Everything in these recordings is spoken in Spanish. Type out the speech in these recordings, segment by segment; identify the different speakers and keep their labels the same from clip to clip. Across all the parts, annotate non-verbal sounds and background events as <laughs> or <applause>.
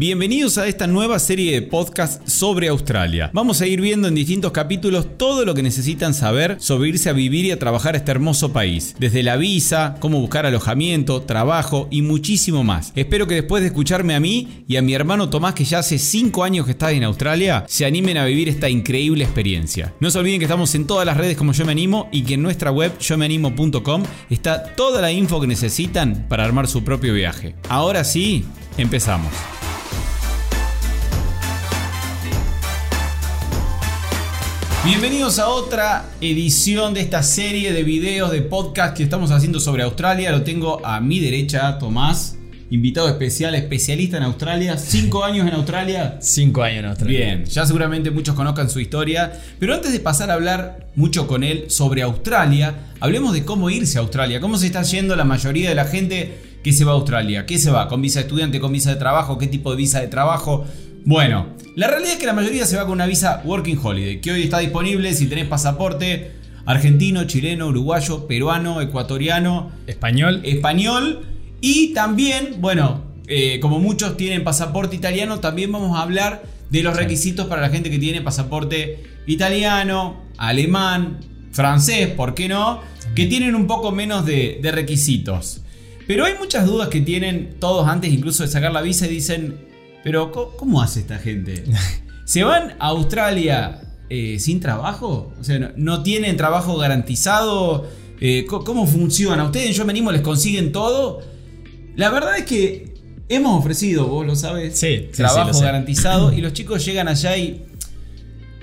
Speaker 1: Bienvenidos a esta nueva serie de podcast sobre Australia. Vamos a ir viendo en distintos capítulos todo lo que necesitan saber sobre irse a vivir y a trabajar a este hermoso país. Desde la visa, cómo buscar alojamiento, trabajo y muchísimo más. Espero que después de escucharme a mí y a mi hermano Tomás, que ya hace 5 años que está en Australia, se animen a vivir esta increíble experiencia. No se olviden que estamos en todas las redes como Yo Me Animo y que en nuestra web yomeanimo.com está toda la info que necesitan para armar su propio viaje. Ahora sí, empezamos. Bienvenidos a otra edición de esta serie de videos de podcast que estamos haciendo sobre Australia. Lo tengo a mi derecha, Tomás, invitado especial, especialista en Australia. ¿Cinco años en Australia?
Speaker 2: Cinco años en Australia.
Speaker 1: Bien, ya seguramente muchos conozcan su historia. Pero antes de pasar a hablar mucho con él sobre Australia, hablemos de cómo irse a Australia. ¿Cómo se está yendo la mayoría de la gente que se va a Australia? ¿Qué se va? ¿Con visa de estudiante, con visa de trabajo? ¿Qué tipo de visa de trabajo? Bueno, la realidad es que la mayoría se va con una visa Working Holiday, que hoy está disponible si tenés pasaporte argentino, chileno, uruguayo, peruano, ecuatoriano,
Speaker 2: Español.
Speaker 1: español y también, bueno, eh, como muchos tienen pasaporte italiano, también vamos a hablar de los requisitos para la gente que tiene pasaporte italiano, alemán, francés, ¿por qué no? Que tienen un poco menos de, de requisitos. Pero hay muchas dudas que tienen todos antes incluso de sacar la visa y dicen, pero ¿cómo, hace esta gente? <laughs> ¿Se van a Australia eh, sin trabajo? O sea, no, tienen trabajo garantizado. Eh, ¿Cómo funciona? ¿Ustedes en Yo Me Animo les consiguen todo? La verdad es que hemos ofrecido, vos lo sabes,
Speaker 2: Sí, sí,
Speaker 1: trabajo
Speaker 2: sí, lo
Speaker 1: garantizado <clears throat> y los chicos llegan allá y...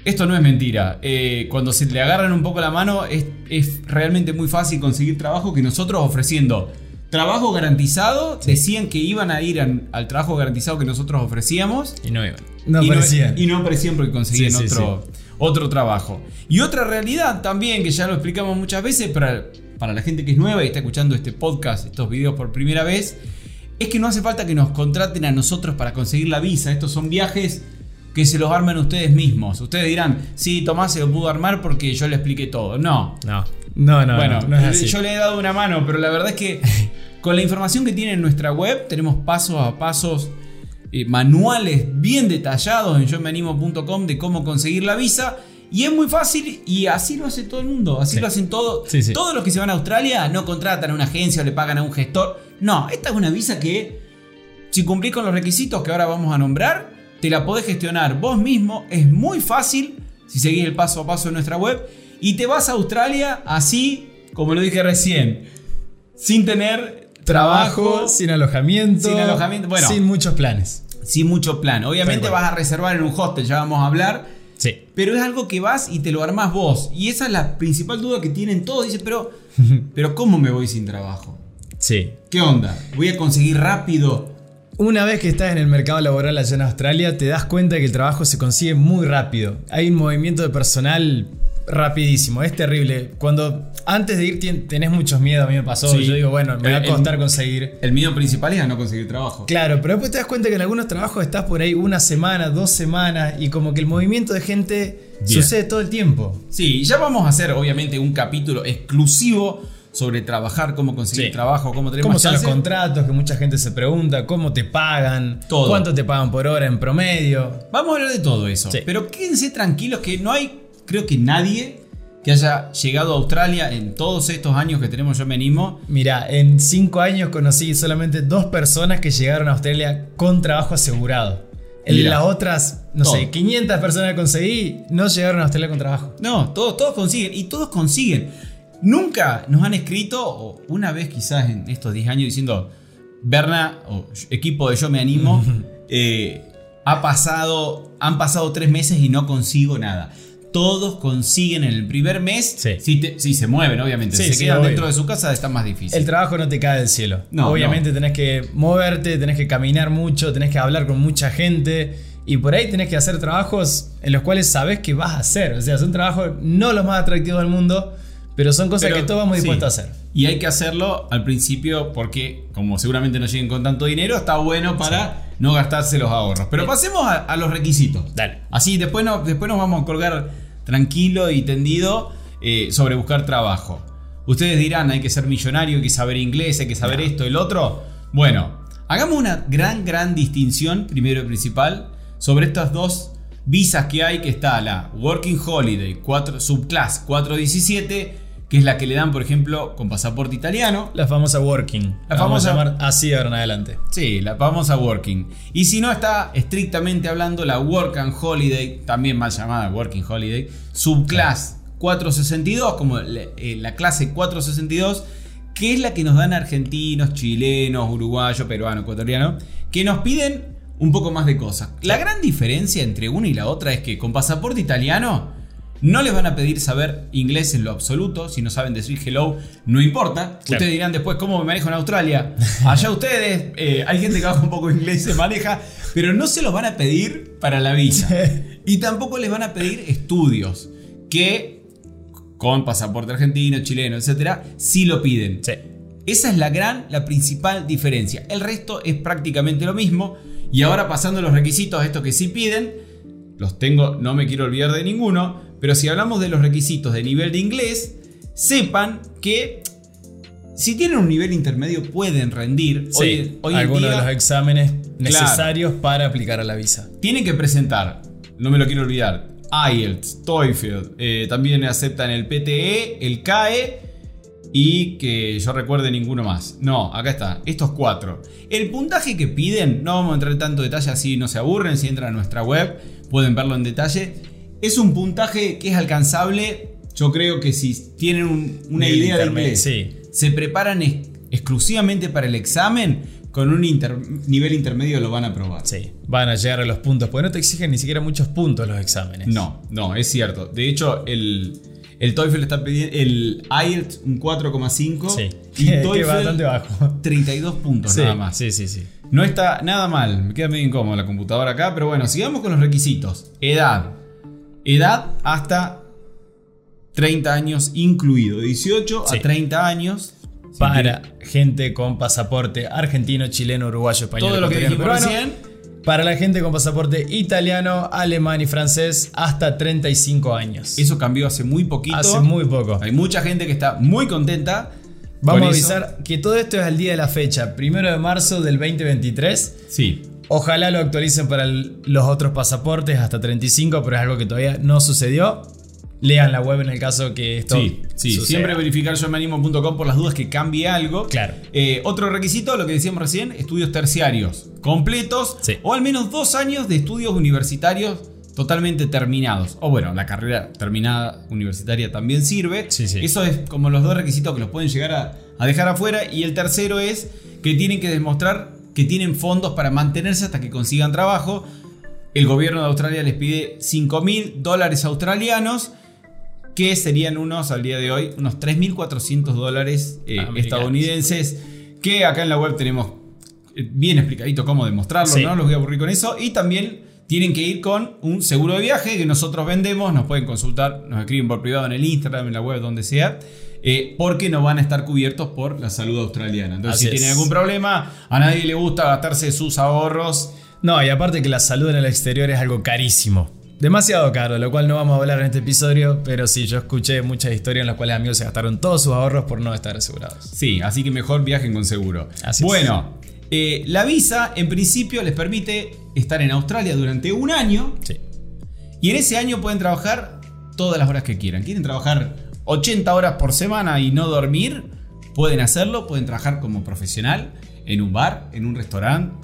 Speaker 1: Esto no es mentira. Eh, cuando se le agarran un poco la mano es, es realmente muy fácil conseguir trabajo que nosotros ofreciendo trabajo garantizado decían que iban a ir an- al trabajo garantizado que nosotros ofrecíamos
Speaker 2: Y no iban. No
Speaker 1: y
Speaker 2: aparecían.
Speaker 1: No, y no aparecían porque conseguían
Speaker 2: Sí, sí,
Speaker 1: otro, otro trabajo. Y otra realidad también, que ya lo explicamos muchas veces, para, para la gente que es nueva y está escuchando este podcast, estos videos por primera vez, es que no hace falta que nos contraten a nosotros para conseguir la visa. Estos son viajes que se los arman ustedes mismos. Ustedes dirán, sí, Tomás se lo pudo armar porque yo le expliqué todo. No.
Speaker 2: No. No, no,
Speaker 1: bueno,
Speaker 2: no, no es así.
Speaker 1: yo le he dado una mano, pero la verdad es que <laughs> con la información que tiene en nuestra web tenemos pasos a pasos eh, manuales bien detallados en yomeanimo.com de cómo conseguir la visa. Y es muy fácil y así lo hace todo el mundo. Así
Speaker 2: Sí.
Speaker 1: lo hacen.
Speaker 2: Sí, sí.
Speaker 1: Todos los que se van a Australia no contratan a una agencia o le pagan a un gestor. No, esta es una visa que, si cumplís con los requisitos que ahora vamos a nombrar, te la podés gestionar vos mismo. Es muy fácil si seguís el paso a paso en nuestra web. Y te vas a Australia así, como lo dije recién, sin tener trabajo,
Speaker 2: Trabajo, sin alojamiento.
Speaker 1: Sin alojamiento, bueno.
Speaker 2: Sin muchos planes.
Speaker 1: sin mucho plan. Obviamente vas a reservar en un hostel, ya vamos a hablar.
Speaker 2: Sí.
Speaker 1: Pero es algo que vas y te lo armás vos. Y esa es la principal duda que tienen todos. Dicen, pero, <laughs> pero ¿cómo me voy sin trabajo?
Speaker 2: Sí.
Speaker 1: ¿Qué onda? ¿Voy a conseguir rápido?
Speaker 2: Una vez que estás en el mercado laboral allá en Australia, te das cuenta que el trabajo se consigue muy rápido. Hay un movimiento de personal rapidísimo. Es terrible. Cuando antes de ir tenés muchos miedos, a mí me pasó.
Speaker 1: Sí.
Speaker 2: Yo digo, bueno, me va a costar
Speaker 1: el-
Speaker 2: conseguir.
Speaker 1: El miedo principal es no conseguir trabajo.
Speaker 2: Claro, pero después te das cuenta que en algunos trabajos estás por ahí una semana, dos semanas y como que el movimiento de gente
Speaker 1: Bien.
Speaker 2: sucede todo el tiempo.
Speaker 1: Sí, ya vamos a hacer obviamente un capítulo exclusivo sobre trabajar, cómo conseguir
Speaker 2: Sí.
Speaker 1: trabajo, cómo tener
Speaker 2: ¿Cómo son los contratos? Que mucha gente se pregunta. ¿Cómo te pagan?
Speaker 1: Todo.
Speaker 2: ¿Cuánto te pagan por hora en promedio?
Speaker 1: Vamos a hablar de todo eso.
Speaker 2: Sí.
Speaker 1: Pero quédense tranquilos que no hay, creo que nadie que haya llegado a Australia en todos estos años que tenemos Yo Me Animo.
Speaker 2: Mira, en cinco años conocí solamente dos personas que llegaron a Australia con trabajo asegurado. En las otras, no
Speaker 1: Todo.
Speaker 2: sé, 500 personas que conseguí no llegaron a Australia con trabajo.
Speaker 1: No, todos, todos consiguen y todos consiguen. Nunca nos han escrito, o una vez quizás en estos 10 años, diciendo, Berna, o equipo de Yo Me Animo, <laughs> eh, ha pasado, han pasado tres meses y no consigo nada. Todos consiguen en el primer mes,
Speaker 2: Sí.
Speaker 1: si, te- si se mueven, obviamente.
Speaker 2: Sí,
Speaker 1: si se
Speaker 2: sí,
Speaker 1: quedan
Speaker 2: obvio.
Speaker 1: dentro de su casa, está más difícil.
Speaker 2: El trabajo no te cae del cielo.
Speaker 1: No,
Speaker 2: Obviamente tenés que moverte, tenés que caminar mucho, tenés que hablar con mucha gente. Y por ahí tenés que hacer trabajos en los cuales sabes que vas a hacer. O sea, son trabajos no los más atractivos del mundo, pero son cosas
Speaker 1: Pero,
Speaker 2: que todos vamos dispuestos a hacer.
Speaker 1: Y hay que hacerlo al principio porque, como seguramente no lleguen con tanto dinero, está bueno para no gastarse los ahorros. Pero pasemos a, a los requisitos.
Speaker 2: Dale.
Speaker 1: Así después, no- después nos vamos a colgar tranquilo y tendido eh, sobre buscar trabajo. Ustedes dirán, hay que ser millonario, hay que saber inglés, hay que saber esto, el otro. Bueno, Hagamos una gran, gran distinción, primero y principal, sobre estas dos visas que hay, que está la Working Holiday 4, Subclass 417, que es la que le dan, por ejemplo, con pasaporte italiano.
Speaker 2: La famosa Working.
Speaker 1: La
Speaker 2: La vamos
Speaker 1: famosa-
Speaker 2: a llamar así ahora en adelante.
Speaker 1: Sí, la famosa Working. Y si no está estrictamente hablando la Work and Holiday, también mal llamada Working Holiday, Subclass 462, como la, eh, la clase 462, que es la que nos dan argentinos, chilenos, uruguayos, peruanos, ecuatorianos, que nos piden un poco más de cosas. La gran diferencia entre una y la otra es que con pasaporte italiano no les van a pedir saber inglés en lo absoluto. Si no saben decir hello, no importa.
Speaker 2: Claro.
Speaker 1: Ustedes dirán después cómo me manejo en Australia. <laughs> Allá ustedes, eh, hay gente que habla un poco inglés y se maneja, pero no se los van a pedir para la visa. <laughs> Y tampoco les van a pedir estudios, que con pasaporte argentino, chileno, etcétera, sí lo piden.
Speaker 2: Sí.
Speaker 1: Esa es la gran, la principal diferencia. El resto es prácticamente lo mismo. Y ahora pasando los requisitos, estos que sí piden, los tengo, no me quiero olvidar de ninguno, pero si hablamos de los requisitos de nivel de inglés, sepan que si tienen un nivel intermedio pueden rendir.
Speaker 2: Sí,
Speaker 1: Hoy, hoy
Speaker 2: algunos de los exámenes necesarios para aplicar a la visa.
Speaker 1: tienen que presentar, no me lo quiero olvidar, IELTS, TOEFL, eh, también aceptan el PTE, el CAE y que yo recuerde ninguno más. No, acá está, estos cuatro. El puntaje que piden, no vamos a entrar en tanto detalle así no se aburren, si entran a nuestra web pueden verlo en detalle. Es un puntaje que es alcanzable, yo creo que si tienen un- una idea de inglés,
Speaker 2: sí.
Speaker 1: se preparan ex- exclusivamente para el examen, con un inter- nivel intermedio lo van a probar.
Speaker 2: Sí, van a llegar a los puntos, porque no te exigen ni siquiera muchos puntos los exámenes.
Speaker 1: No, no, es cierto. De hecho, el, el TOEFL está pidiendo. El IELTS un 4,5.
Speaker 2: Sí,
Speaker 1: Y <laughs>
Speaker 2: que
Speaker 1: TOEFL
Speaker 2: bastante bajo.
Speaker 1: 32 puntos
Speaker 2: Sí,
Speaker 1: nada más.
Speaker 2: sí, sí, sí.
Speaker 1: No está nada mal. Me queda medio incómodo la computadora acá. Pero bueno, sigamos con los requisitos. Edad. Edad hasta 30 años incluido. 18
Speaker 2: Sí.
Speaker 1: a 30 años.
Speaker 2: Para gente con pasaporte argentino, chileno, uruguayo, español,
Speaker 1: Todo lo que
Speaker 2: ecuatoriano,
Speaker 1: dijimos
Speaker 2: peruano.
Speaker 1: recién.
Speaker 2: Para la gente con pasaporte italiano, alemán y francés, hasta 35 años.
Speaker 1: Eso cambió hace muy poquito.
Speaker 2: Hace muy poco.
Speaker 1: Hay mucha gente que está muy contenta.
Speaker 2: Vamos a
Speaker 1: eso.
Speaker 2: avisar que todo esto es al día de la fecha, primero de marzo del 2023.
Speaker 1: Sí.
Speaker 2: Ojalá lo actualicen para el- los otros pasaportes hasta 35, pero es algo que todavía no sucedió. Lean la web en el caso que esto
Speaker 1: Sí, sí,
Speaker 2: suceda.
Speaker 1: siempre verificar yomeanimo.com por las dudas que cambie algo.
Speaker 2: Claro.
Speaker 1: Eh, otro requisito, lo que decíamos recién, estudios terciarios completos
Speaker 2: Sí.
Speaker 1: o al menos dos años de estudios universitarios totalmente terminados. O bueno, la carrera terminada universitaria también sirve.
Speaker 2: Sí, sí.
Speaker 1: Eso es como los dos requisitos que los pueden llegar a, a dejar afuera. Y el tercero es que tienen que demostrar que tienen fondos para mantenerse hasta que consigan trabajo. El gobierno de Australia les pide 5 mil dólares australianos que serían unos, al día de hoy, unos 3.400 dólares eh, estadounidenses, que acá en la web tenemos eh, bien explicadito cómo demostrarlo,
Speaker 2: Sí.
Speaker 1: no los voy a aburrir con eso, y también tienen que ir con un seguro de viaje que nosotros vendemos, nos pueden consultar, nos escriben por privado en el Instagram, en la web, donde sea, eh, porque no van a estar cubiertos por la salud australiana. Entonces,
Speaker 2: Así
Speaker 1: si tienen
Speaker 2: es.
Speaker 1: algún problema, a nadie le gusta gastarse sus ahorros.
Speaker 2: No, y aparte que la salud en el exterior es algo carísimo. Demasiado caro, lo cual no vamos a hablar en este episodio, pero sí, yo escuché muchas historias en las cuales amigos se gastaron todos sus ahorros por no estar asegurados.
Speaker 1: Sí, así que mejor viajen con seguro.
Speaker 2: Así es.
Speaker 1: Eh, la visa en principio les permite estar en Australia durante un año
Speaker 2: Sí.
Speaker 1: y en ese año pueden trabajar todas las horas que quieran. ¿Quieren trabajar 80 horas por semana y no dormir? Pueden hacerlo, pueden trabajar como profesional en un bar, en un restaurante,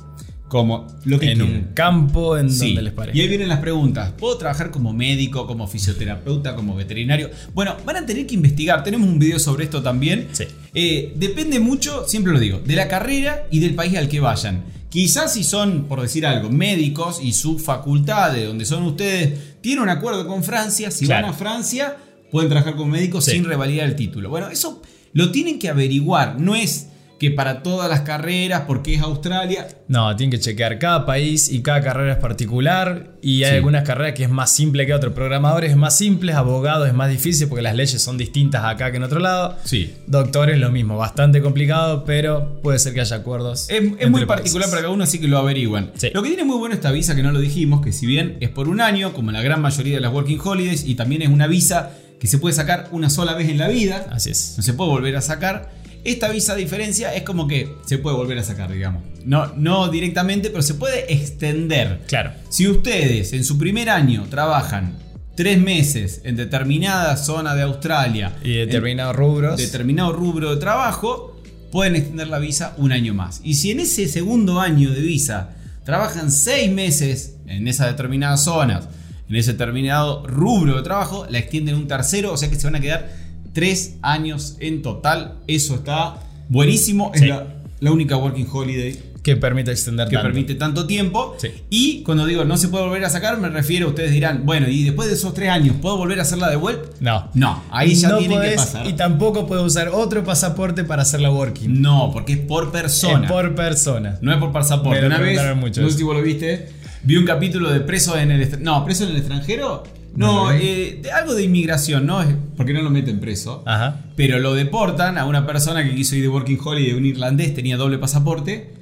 Speaker 1: como lo que
Speaker 2: En
Speaker 1: quieran.
Speaker 2: un campo en
Speaker 1: Sí.
Speaker 2: donde les parezca.
Speaker 1: Y ahí vienen las preguntas. ¿Puedo trabajar como médico, como fisioterapeuta, como veterinario? Bueno, van a tener que investigar. Tenemos un video sobre esto también.
Speaker 2: Sí.
Speaker 1: Eh, depende mucho, siempre lo digo, de la carrera y del país al que vayan. Quizás si son, por decir algo, médicos y su facultad de donde son ustedes, tienen un acuerdo con Francia, si
Speaker 2: Claro.
Speaker 1: van a Francia, pueden trabajar como médicos
Speaker 2: Sí.
Speaker 1: sin revalidar el título. Bueno, eso lo tienen que averiguar. No es que para todas las carreras, porque es Australia,
Speaker 2: No, tienen que chequear cada país y cada carrera es particular. Y hay
Speaker 1: Sí.
Speaker 2: algunas carreras que es más simple que otras. Programadores es más simples, abogados es más difícil porque las leyes son distintas acá que en otro lado.
Speaker 1: sí,
Speaker 2: Doctores lo mismo, bastante complicado, pero puede ser que haya acuerdos.
Speaker 1: Es, es muy
Speaker 2: países.
Speaker 1: particular para cada uno, así que lo averiguan.
Speaker 2: Sí.
Speaker 1: Lo que tiene muy bueno esta visa, que no lo dijimos, que si bien es por un año, como la gran mayoría de las Working Holidays, y también es una visa que se puede sacar una sola vez en la vida,
Speaker 2: Así es.
Speaker 1: no se puede volver a sacar, Esta visa a diferencia es como que se puede volver a sacar, digamos. No, no directamente, pero se puede extender.
Speaker 2: Claro.
Speaker 1: Si ustedes en su primer año trabajan tres meses en determinada zona de Australia
Speaker 2: Y determinados rubros.
Speaker 1: determinado rubro de trabajo, pueden extender la visa un año más. Y si en ese segundo año de visa trabajan seis meses en esas determinadas zonas, en ese determinado rubro de trabajo, la extienden un tercero, o sea que se van a quedar tres años en total. Eso está buenísimo. Es
Speaker 2: Sí.
Speaker 1: la, la única working holiday
Speaker 2: que permite extender
Speaker 1: que
Speaker 2: tanto.
Speaker 1: permite tanto tiempo.
Speaker 2: Sí.
Speaker 1: Y cuando digo no se puede volver a sacar, me refiero, ustedes dirán, bueno, y después de esos tres años, ¿puedo volver a hacerla de vuelta?
Speaker 2: No.
Speaker 1: No, ahí ya
Speaker 2: no
Speaker 1: tiene que pasar.
Speaker 2: Y tampoco puedes usar otro pasaporte para hacer la working.
Speaker 1: No, porque es por persona.
Speaker 2: Es por persona.
Speaker 1: No es por pasaporte.
Speaker 2: Me
Speaker 1: Una vez, no sé
Speaker 2: eso.
Speaker 1: si vos lo viste, vi un capítulo de presos en el. No, presos en el extranjero.
Speaker 2: No
Speaker 1: No, eh, de algo de inmigración, ¿no? Porque no lo meten preso.
Speaker 2: Ajá.
Speaker 1: Pero lo deportan a una persona que quiso ir de Working Holiday, un irlandés, tenía doble pasaporte.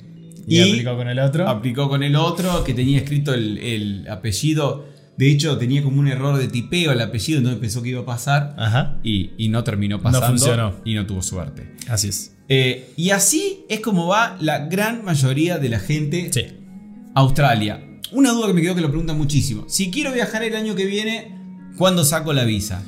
Speaker 2: Y, aplicó con el otro.
Speaker 1: aplicó con el otro que tenía escrito el, el apellido. De hecho, tenía como un error de tipeo el apellido, entonces pensó que iba a pasar.
Speaker 2: Ajá.
Speaker 1: Y, y no terminó pasando.
Speaker 2: funcionó.
Speaker 1: Y no tuvo suerte.
Speaker 2: Así es.
Speaker 1: Eh, y así es como va la gran mayoría de la gente
Speaker 2: Sí.
Speaker 1: a Australia. Una duda que me quedó que lo preguntan muchísimo. Si quiero viajar el año que viene, ¿cuándo saco la visa?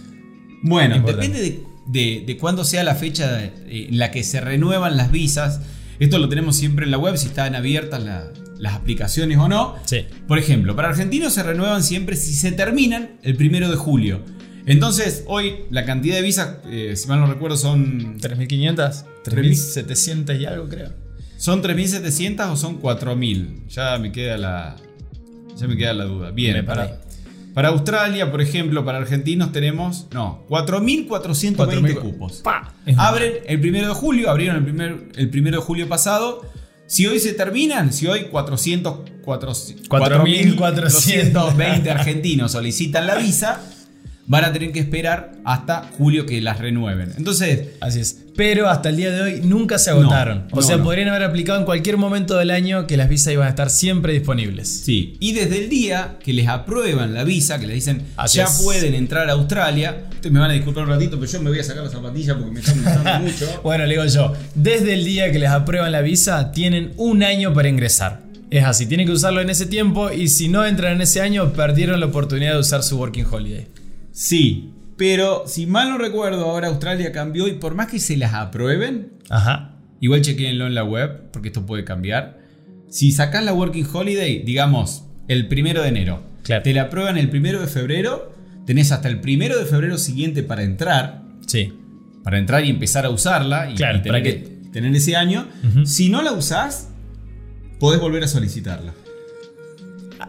Speaker 1: Bueno,
Speaker 2: Importante.
Speaker 1: depende de, de- de cuándo sea la fecha eh, en la que se renuevan las visas. Esto lo tenemos siempre en la web, si están abiertas la- las aplicaciones o no.
Speaker 2: Sí.
Speaker 1: Por ejemplo, para argentinos se renuevan siempre si se terminan el primero de julio. Entonces, hoy la cantidad de visas, eh, si mal no recuerdo, son,
Speaker 2: 3.500. 3.700 y algo, creo.
Speaker 1: son 3.700 o son 4.000. Ya me queda la, ya me queda la duda. Bien, para, para Australia, por ejemplo, para argentinos tenemos, no, 4.420
Speaker 2: 4.000
Speaker 1: cupos. Abren el primero de julio, abrieron el, primer, el primero de julio pasado. Si hoy se terminan, si hoy 400, 400
Speaker 2: 4.420
Speaker 1: 4.420 argentinos solicitan la visa, van a tener que esperar hasta julio que las renueven. Entonces,
Speaker 2: Así es. Pero hasta el día de hoy nunca se agotaron.
Speaker 1: No,
Speaker 2: o
Speaker 1: no,
Speaker 2: sea,
Speaker 1: no.
Speaker 2: podrían haber aplicado en cualquier momento del año que las visas iban a estar siempre disponibles.
Speaker 1: sí. Y desde el día que les aprueban la visa, que les dicen
Speaker 2: Así
Speaker 1: ya
Speaker 2: es.
Speaker 1: pueden entrar a Australia, ustedes me van a disculpar un ratito, pero yo me voy a sacar la zapatilla porque me están gustando <laughs> mucho.
Speaker 2: Bueno, le digo yo, desde el día que les aprueban la visa, tienen un año para ingresar. Es así, tienen que usarlo en ese tiempo y si no entran en ese año, perdieron la oportunidad de usar su Working Holiday.
Speaker 1: Sí. Pero si mal no recuerdo, ahora Australia cambió y por más que se las aprueben,
Speaker 2: Ajá.
Speaker 1: Igual chequenlo en la web, porque esto puede cambiar. Si sacás la Working Holiday, digamos, el primero de enero,
Speaker 2: Claro.
Speaker 1: te la aprueban el primero de febrero, tenés hasta el primero de febrero siguiente para entrar,
Speaker 2: Sí.
Speaker 1: para entrar y empezar a usarla y,
Speaker 2: Claro,
Speaker 1: y tener,
Speaker 2: para
Speaker 1: que, tener ese año. Si no la usás, podés volver a solicitarla.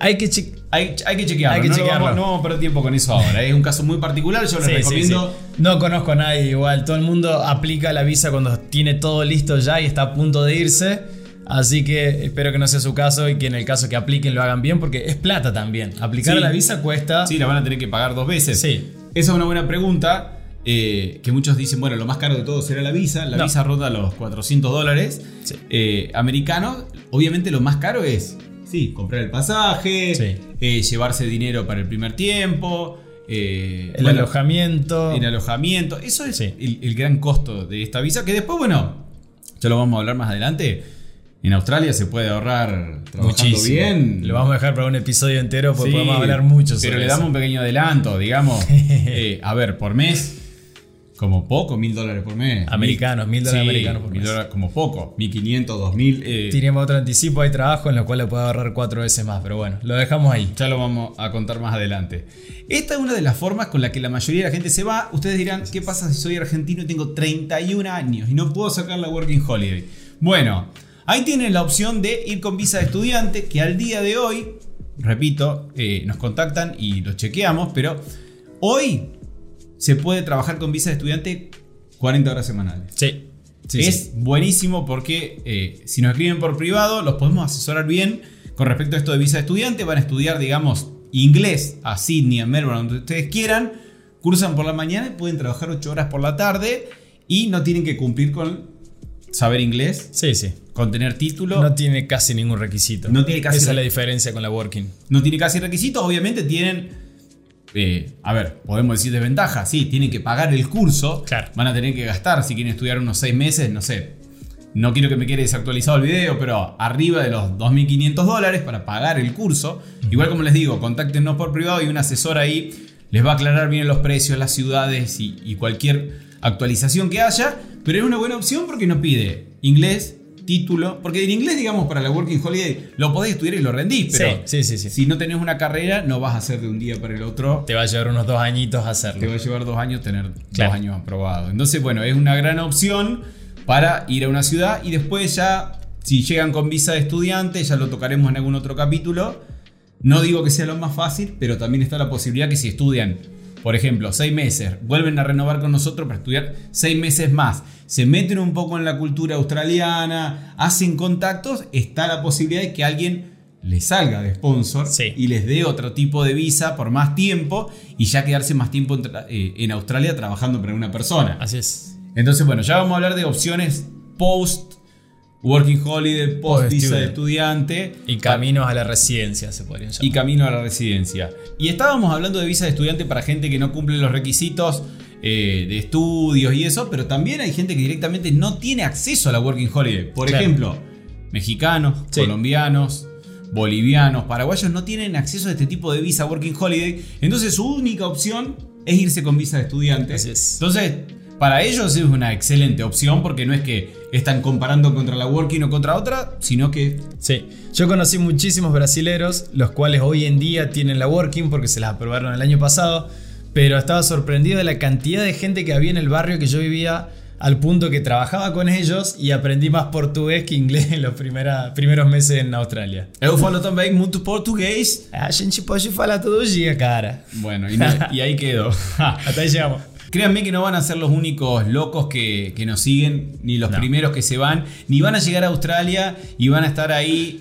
Speaker 2: Hay que che-
Speaker 1: Hay, hay que chequearlo.
Speaker 2: Hay que
Speaker 1: no,
Speaker 2: chequearlo.
Speaker 1: Vamos, no vamos a perder tiempo con eso ahora. Es un caso muy particular. Yo les
Speaker 2: Sí,
Speaker 1: recomiendo.
Speaker 2: sí. No conozco a nadie igual. Todo el mundo aplica la visa cuando tiene todo listo ya y está a punto de irse. Así que espero que no sea su caso y que en el caso que apliquen lo hagan bien porque es plata también. Aplicar la visa cuesta...
Speaker 1: Sí, la van a tener que pagar dos veces.
Speaker 2: Sí.
Speaker 1: Esa es una buena pregunta. eh, que muchos dicen, bueno, lo más caro de todo será la visa. La
Speaker 2: No.
Speaker 1: visa ronda los 400 dólares
Speaker 2: Sí.
Speaker 1: eh, americanos. Obviamente lo más caro es, sí, comprar el pasaje,
Speaker 2: Sí.
Speaker 1: eh, llevarse dinero para el primer tiempo, eh,
Speaker 2: El
Speaker 1: bueno,
Speaker 2: alojamiento.
Speaker 1: el alojamiento. Eso es
Speaker 2: Sí.
Speaker 1: el, el gran costo de esta visa. Que después, bueno, ya lo vamos a hablar más adelante. En Australia se puede ahorrar trabajando
Speaker 2: Muchísimo.
Speaker 1: bien.
Speaker 2: Lo vamos a dejar para un episodio entero porque
Speaker 1: Sí,
Speaker 2: podemos hablar mucho sobre
Speaker 1: Pero le
Speaker 2: eso.
Speaker 1: damos un pequeño adelanto, digamos. <laughs> Eh, a ver, por mes, como poco, mil dólares por mes.
Speaker 2: Americanos, mil dólares
Speaker 1: Sí,
Speaker 2: americanos por mes.
Speaker 1: dólares como poco. Mil quinientos, dos mil. eh,
Speaker 2: Tiremos otro anticipo, hay trabajo en lo cual le puede ahorrar cuatro veces más, pero bueno, lo dejamos ahí.
Speaker 1: ya lo vamos a contar más adelante. Esta es una de las formas con la que la mayoría de la gente se va. Ustedes dirán, ¿qué pasa si soy argentino y tengo 31 años y no puedo sacar la Working Holiday? Bueno, ahí tienen la opción de ir con visa de estudiante, que al día de hoy, repito, eh, nos contactan y los chequeamos, pero hoy se puede trabajar con visa de estudiante 40 horas semanales.
Speaker 2: Sí. sí,
Speaker 1: es
Speaker 2: sí.
Speaker 1: buenísimo porque eh, si nos escriben por privado, los podemos asesorar bien con respecto a esto de visa de estudiante. Van a estudiar, digamos, inglés a Sydney, a Melbourne, donde ustedes quieran. Cursan por la mañana y pueden trabajar 8 horas por la tarde y no tienen que cumplir con saber inglés,
Speaker 2: Sí, sí.
Speaker 1: con tener título.
Speaker 2: No tiene casi ningún requisito.
Speaker 1: No tiene casi
Speaker 2: Esa es la diferencia con la working.
Speaker 1: no tiene casi requisitos, obviamente tienen eh, a ver, podemos decir desventaja, sí, tienen que pagar el curso,
Speaker 2: Claro.
Speaker 1: van a tener que gastar, si quieren estudiar unos seis meses, no sé, no quiero que me quede desactualizado el video, pero arriba de los 2.500 dólares para pagar el curso. Igual como les digo, contáctenos por privado y un asesor ahí les va a aclarar bien los precios, las ciudades y, y cualquier actualización que haya. Pero es una buena opción porque no pide inglés, título, porque en inglés, digamos, para la Working Holiday lo podés estudiar y lo rendís, pero
Speaker 2: Sí, sí, sí, sí.
Speaker 1: si no tenés una carrera no vas a hacer de un día para el otro.
Speaker 2: Te va a llevar unos dos añitos a
Speaker 1: Te
Speaker 2: hacerlo.
Speaker 1: va a llevar dos años tener
Speaker 2: Claro.
Speaker 1: dos años aprobado. Entonces, bueno, es una gran opción para ir a una ciudad y después ya, si llegan con visa de estudiante, ya lo tocaremos en algún otro capítulo. No digo que sea lo más fácil, pero también está la posibilidad que si estudian, por ejemplo, seis meses, vuelven a renovar con nosotros para estudiar seis meses más, se meten un poco en la cultura australiana, hacen contactos, está la posibilidad de que alguien les salga de sponsor
Speaker 2: Sí.
Speaker 1: y les dé otro tipo de visa por más tiempo y ya quedarse más tiempo en, eh, en Australia trabajando para una persona.
Speaker 2: Así es.
Speaker 1: Entonces, bueno, ya vamos a hablar de opciones post working holiday, post visa de estudiante
Speaker 2: Y caminos a la residencia se podrían llamar.
Speaker 1: y camino a la residencia. Y estábamos hablando de visa de estudiante para gente que no cumple los requisitos eh, de estudios y eso, pero también hay gente que directamente no tiene acceso a la Working Holiday. Por
Speaker 2: Claro.
Speaker 1: ejemplo, mexicanos,
Speaker 2: Sí.
Speaker 1: colombianos, bolivianos, paraguayos no tienen acceso a este tipo de visa Working Holiday. Entonces su única opción es irse con visa de estudiante.
Speaker 2: Así es.
Speaker 1: Entonces, para ellos es una excelente opción porque no es que están comparando contra la Working o contra otra, sino que
Speaker 2: Sí, yo conocí muchísimos brasileros, los cuales hoy en día tienen la Working porque se las aprobaron el año pasado, pero estaba sorprendido de la cantidad de gente que había en el barrio que yo vivía al punto que trabajaba con ellos y aprendí más portugués que inglés en los primera- primeros meses en Australia.
Speaker 1: eu falo também muito português.
Speaker 2: A gente pode falar todo día, cara.
Speaker 1: Bueno, y, no- y ahí quedó. <laughs>
Speaker 2: Hasta ahí llegamos.
Speaker 1: Créanme que no van a ser los únicos locos que, que nos siguen, ni los
Speaker 2: No.
Speaker 1: primeros que se van, ni van a llegar a Australia y van a estar ahí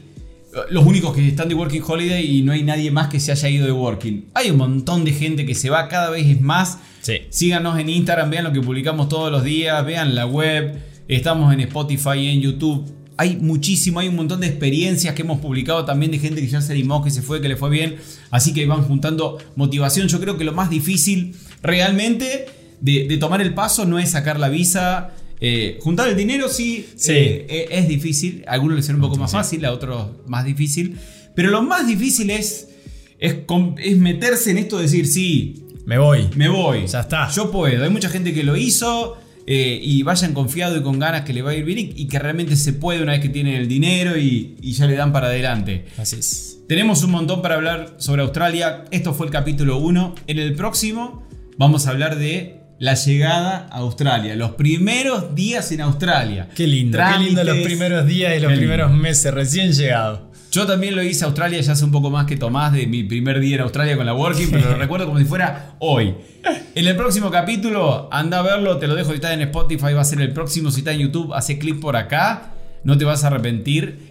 Speaker 1: eh, los únicos que están de Working Holiday y no hay nadie más que se haya ido de Working. Hay un montón de gente que se va, cada vez es más.
Speaker 2: Sí.
Speaker 1: Síganos en Instagram, vean lo que publicamos todos los días, vean la web, estamos en Spotify y en YouTube. Hay muchísimo, hay un montón de experiencias que hemos publicado también de gente que ya se animó, que se fue, que le fue bien. Así que van juntando motivación. Yo creo que lo más difícil realmente de, de tomar el paso no es sacar la visa. Eh, juntar el dinero sí,
Speaker 2: Sí.
Speaker 1: eh, eh, es difícil. A algunos les será un poco más fácil, a otros más difícil. Pero lo más difícil es, es, es meterse en esto de decir, sí,
Speaker 2: Me voy.
Speaker 1: me voy.
Speaker 2: Ya está.
Speaker 1: Yo puedo. Hay mucha gente que lo hizo eh, y vayan confiado y con ganas que le va a ir bien y, y que realmente se puede una vez que tienen el dinero y, y ya le dan para adelante.
Speaker 2: Así es.
Speaker 1: Tenemos un montón para hablar sobre Australia. Esto fue el capítulo 1. En el próximo vamos a hablar de la llegada a Australia. Los primeros días en Australia.
Speaker 2: Qué lindo, qué lindo los primeros días y los primeros
Speaker 1: lindo.
Speaker 2: meses recién llegados.
Speaker 1: Yo también lo hice a Australia ya hace un poco más que Tomás de mi primer día en Australia con la Working, pero lo recuerdo como si fuera hoy. En el próximo capítulo, anda a verlo, te lo dejo si está en Spotify, va a ser el próximo, si está en YouTube, hace clic por acá, no te vas a arrepentir.